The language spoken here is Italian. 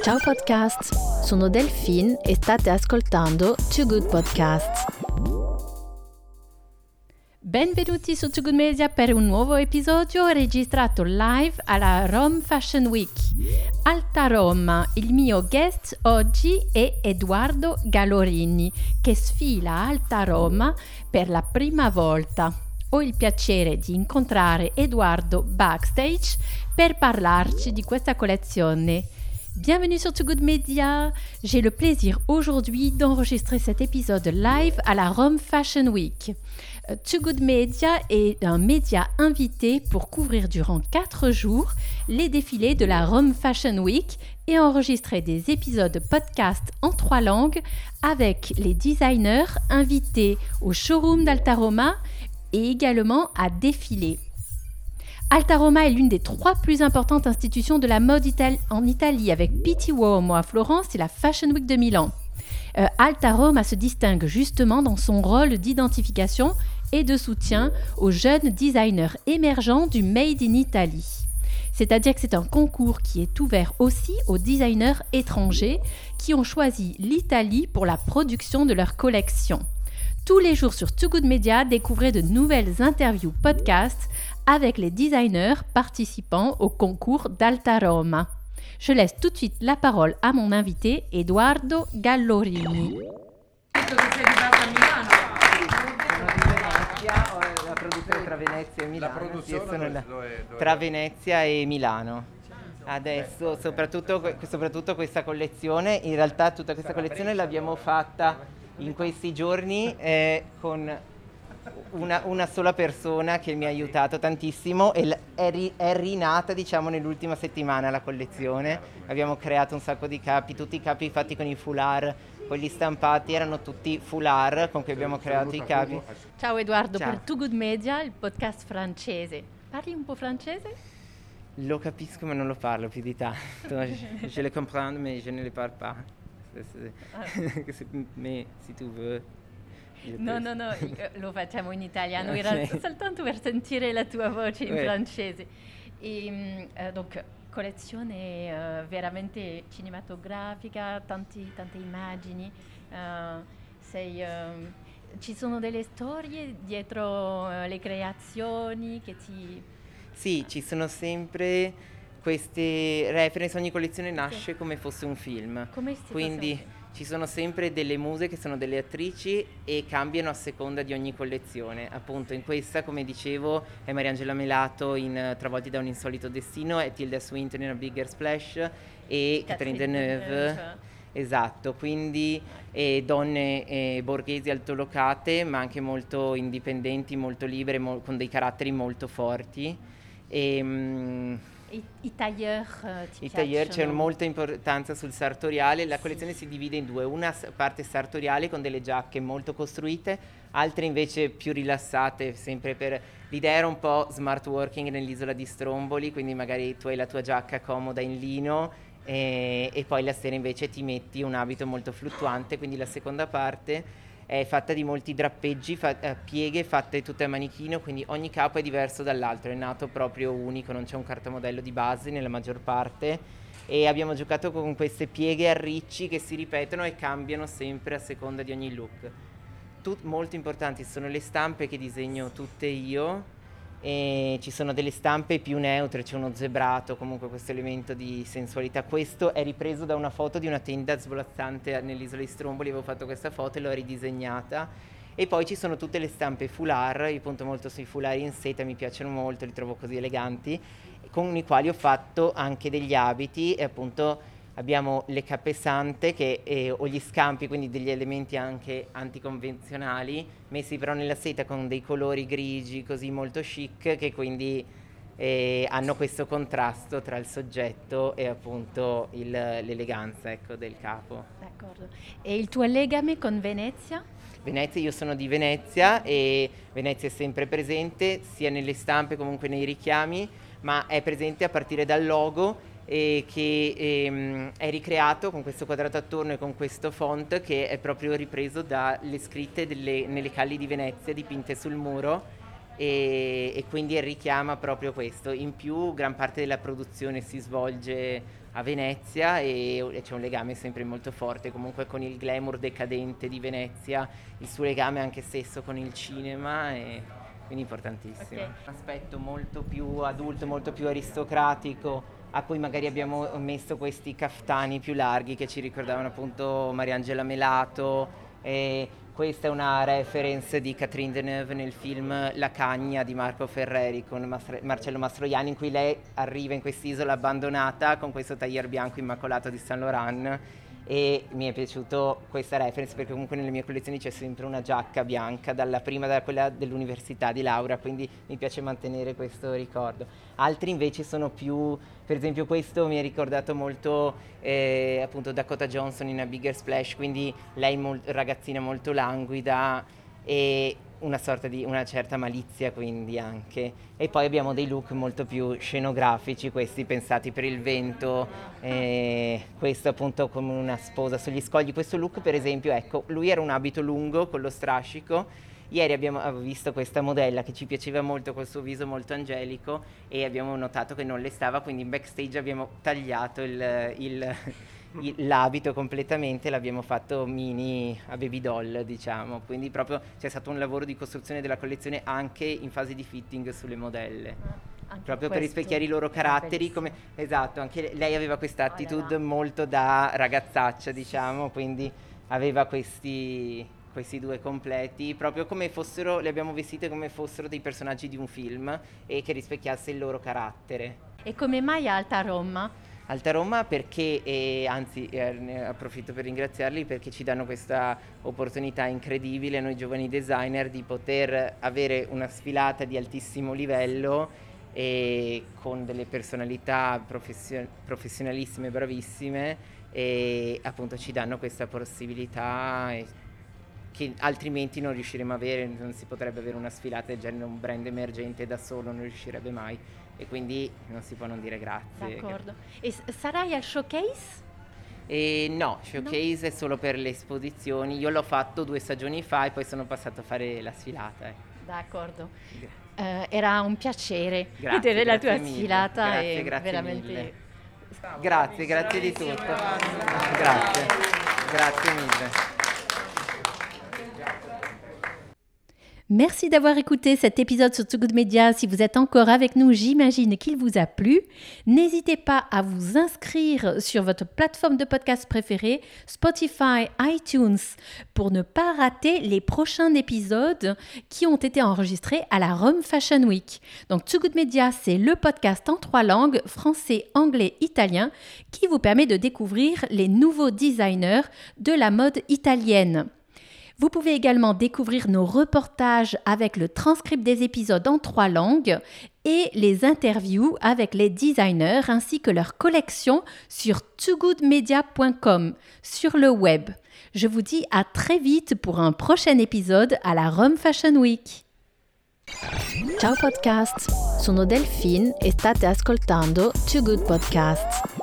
Ciao podcast, sono Delphine e state ascoltando Too Good Podcast. Benvenuti su Too Good Media per un nuovo episodio registrato live alla Rome Fashion Week. Alta Roma, il mio guest oggi è Edoardo Gallorini che sfila Alta Roma per la prima volta. Ho il piacere di incontrare Edoardo backstage per parlarci di questa collezione. Bienvenue sur Too Good Media. J'ai le plaisir aujourd'hui d'enregistrer cet épisode live à la Rome Fashion Week. Euh, Too Good Media est un média invité pour couvrir durant 4 jours les défilés de la Rome Fashion Week et enregistrer des épisodes podcast en trois langues avec les designers invités au showroom d'Altaroma et également à défiler. Alta Roma est l'une des trois plus importantes institutions de la mode en Italie, avec Pitti Uomo à Florence et la Fashion Week de Milan. Euh, Alta Roma se distingue justement dans son rôle d'identification et de soutien aux jeunes designers émergents du Made in Italy. C'est-à-dire que c'est un concours qui est ouvert aussi aux designers étrangers qui ont choisi l'Italie pour la production de leurs collections. Tous les jours sur Too Good Media, découvrez de nouvelles interviews podcasts avec les designers participant au concours d'Alta Roma. Je laisse tout de suite la parole à mon invité Eduardo Gallorini. La produzione tra Venezia e Milano. Io sono la- tra Venezia e Milano. Adesso, soprattutto, soprattutto questa collezione, in realtà tutta questa collezione l'abbiamo fatta in questi giorni eh, con una, una sola persona che mi ha aiutato tantissimo e l- è, ri- è rinata diciamo nell'ultima settimana la collezione. Abbiamo creato un sacco di capi, tutti i capi fatti con i foulard, quelli stampati erano tutti foulard con cui abbiamo creato i capi. Ciao Eduardo Ciao. per Too Good Media, il podcast francese. Parli un po' francese? Lo capisco ma non lo parlo più di tanto. je, je le comprends mais je ne le parle pas. C'est- mais si tu je No, no, no, eh, lo facciamo in italiano, Ok. era soltanto per sentire la tua voce in Ouais. francese. E, eh, donc, collezione eh, veramente cinematografica, tanti- tante immagini. eh, sei, ehm, ci sono delle storie dietro eh, le creazioni che ti... Sì, ci sono sempre queste reference, ogni collezione nasce come fosse un film. Come fosse Quindi un film. ci sono sempre delle muse che sono delle attrici e cambiano a seconda di ogni collezione. Appunto in questa, come dicevo, è Mariangela Melato in eh, Travolti da un insolito destino, è Tilda Swinton in A Bigger Splash e Catherine Deneuve. Esatto, quindi eh, donne eh, borghesi altolocate, ma anche molto indipendenti, molto libere, mo- con dei caratteri molto forti. E, mm, I, i tailleur eh, ti i tailleur c'è molta importanza sul sartoriale, la collezione si divide in due, una parte sartoriale con delle giacche molto costruite, altre invece più rilassate, sempre per... L'idea era un po' smart working nell'isola di Stromboli, quindi magari tu hai la tua giacca comoda in lino e, e poi la sera invece ti metti un abito molto fluttuante, quindi la seconda parte è fatta di molti drappeggi, fa- eh, pieghe fatte tutte a manichino, quindi ogni capo è diverso dall'altro, è nato proprio unico, non c'è un cartamodello di base nella maggior parte e abbiamo giocato con queste pieghe a ricci che si ripetono e cambiano sempre a seconda di ogni look. Tut- molto importanti sono le stampe che disegno tutte io e ci sono delle stampe più neutre, c'è uno zebrato, comunque questo elemento di sensualità. Questo è ripreso da una foto di una tenda svolazzante nell'isola di Stromboli, avevo fatto questa foto e l'ho ridisegnata. E poi ci sono tutte le stampe foulard, io punto molto sui foulard in seta, mi piacciono molto, li trovo così eleganti, con i quali ho fatto anche degli abiti e appunto abbiamo le cappe sante che, eh, o gli scampi, quindi degli elementi anche anticonvenzionali, messi però nella seta con dei colori grigi così molto chic che quindi eh, hanno questo contrasto tra il soggetto e appunto il- l'eleganza ecco, del capo. D'accordo. E il tuo legame con Venezia? Venezia, io sono di Venezia e Venezia è sempre presente sia nelle stampe comunque nei richiami, ma è presente a partire dal logo eh, che ehm, è ricreato con questo quadrato attorno e con questo font che è proprio ripreso dalle scritte delle- nelle calli di Venezia dipinte sul muro e, e quindi richiama proprio questo. In più gran parte della produzione si svolge a Venezia e, e, c'è un legame sempre molto forte comunque con il glamour decadente di Venezia, il suo legame anche stesso con il cinema e quindi importantissimo. Okay. Un aspetto molto più adulto, molto più aristocratico a cui magari abbiamo messo questi caftani più larghi che ci ricordavano appunto Mariangela Melato. E questa è una reference di Catherine Deneuve nel film La Cagna di Marco Ferreri con Mastre- Marcello Mastroianni in cui lei arriva in quest'isola abbandonata con questo taglier bianco immacolato di Saint Laurent e mi è piaciuto questa reference perché comunque nelle mie collezioni c'è sempre una giacca bianca, dalla prima da quella dell'università di Laura, quindi mi piace mantenere questo ricordo. Altri invece sono più, per esempio questo mi ha ricordato molto eh, appunto Dakota Johnson in A Bigger Splash, quindi lei mol- ragazzina molto languida e una sorta di una certa malizia quindi anche. E poi abbiamo dei look molto più scenografici questi pensati per il vento eh, questo appunto come una sposa sugli scogli. Questo look per esempio ecco lui era un abito lungo con lo strascico. Ieri abbiamo visto questa modella che ci piaceva molto col suo viso molto angelico e abbiamo notato che non le stava, quindi in backstage abbiamo tagliato il, il, l'abito completamente l'abbiamo fatto mini a baby doll, diciamo. Quindi proprio c'è stato un lavoro di costruzione della collezione anche in fase di fitting sulle modelle. Ah, proprio per rispecchiare i loro caratteri, come, esatto, anche lei aveva questa attitude molto da ragazzaccia, diciamo, quindi aveva questi, questi due completi, proprio come fossero, le abbiamo vestite come fossero dei personaggi di un film e che rispecchiasse il loro carattere. E come mai Alta Roma? Alta Roma perché, e anzi eh, ne approfitto per ringraziarli perché ci danno questa opportunità incredibile noi giovani designer di poter avere una sfilata di altissimo livello e con delle personalità profession- professionalissime, bravissime e appunto ci danno questa possibilità che altrimenti non riusciremo a avere, non si potrebbe avere una sfilata del genere, un brand emergente da solo non riuscirebbe mai e quindi non si può non dire grazie. D'accordo. E sarai al showcase? E no, showcase no. è solo per le esposizioni. Io l'ho fatto due stagioni fa e poi sono passato a fare la sfilata. Eh. D'accordo. Uh, era un piacere grazie, vedere la tua mille. sfilata grazie, e grazie veramente. Mille. Grazie, grazie di tutto. Grazie, grazie mille. Merci d'avoir écouté cet épisode sur Too Good Media. Si vous êtes encore avec nous, j'imagine qu'il vous a plu. N'hésitez pas à vous inscrire sur votre plateforme de podcast préférée, Spotify, iTunes, pour ne pas rater les prochains épisodes qui ont été enregistrés à la Rome Fashion Week. Donc Too Good Media, c'est le podcast en trois langues, français, anglais, italien, qui vous permet de découvrir les nouveaux designers de la mode italienne. Vous pouvez également découvrir nos reportages avec le transcript des épisodes en trois langues et les interviews avec les designers ainsi que leur collection sur toogoodmedia.com sur le web. Je vous dis à très vite pour un prochain épisode à la Rome Fashion Week. Ciao podcast, sono Delphine e state ascoltando Too Good Podcasts.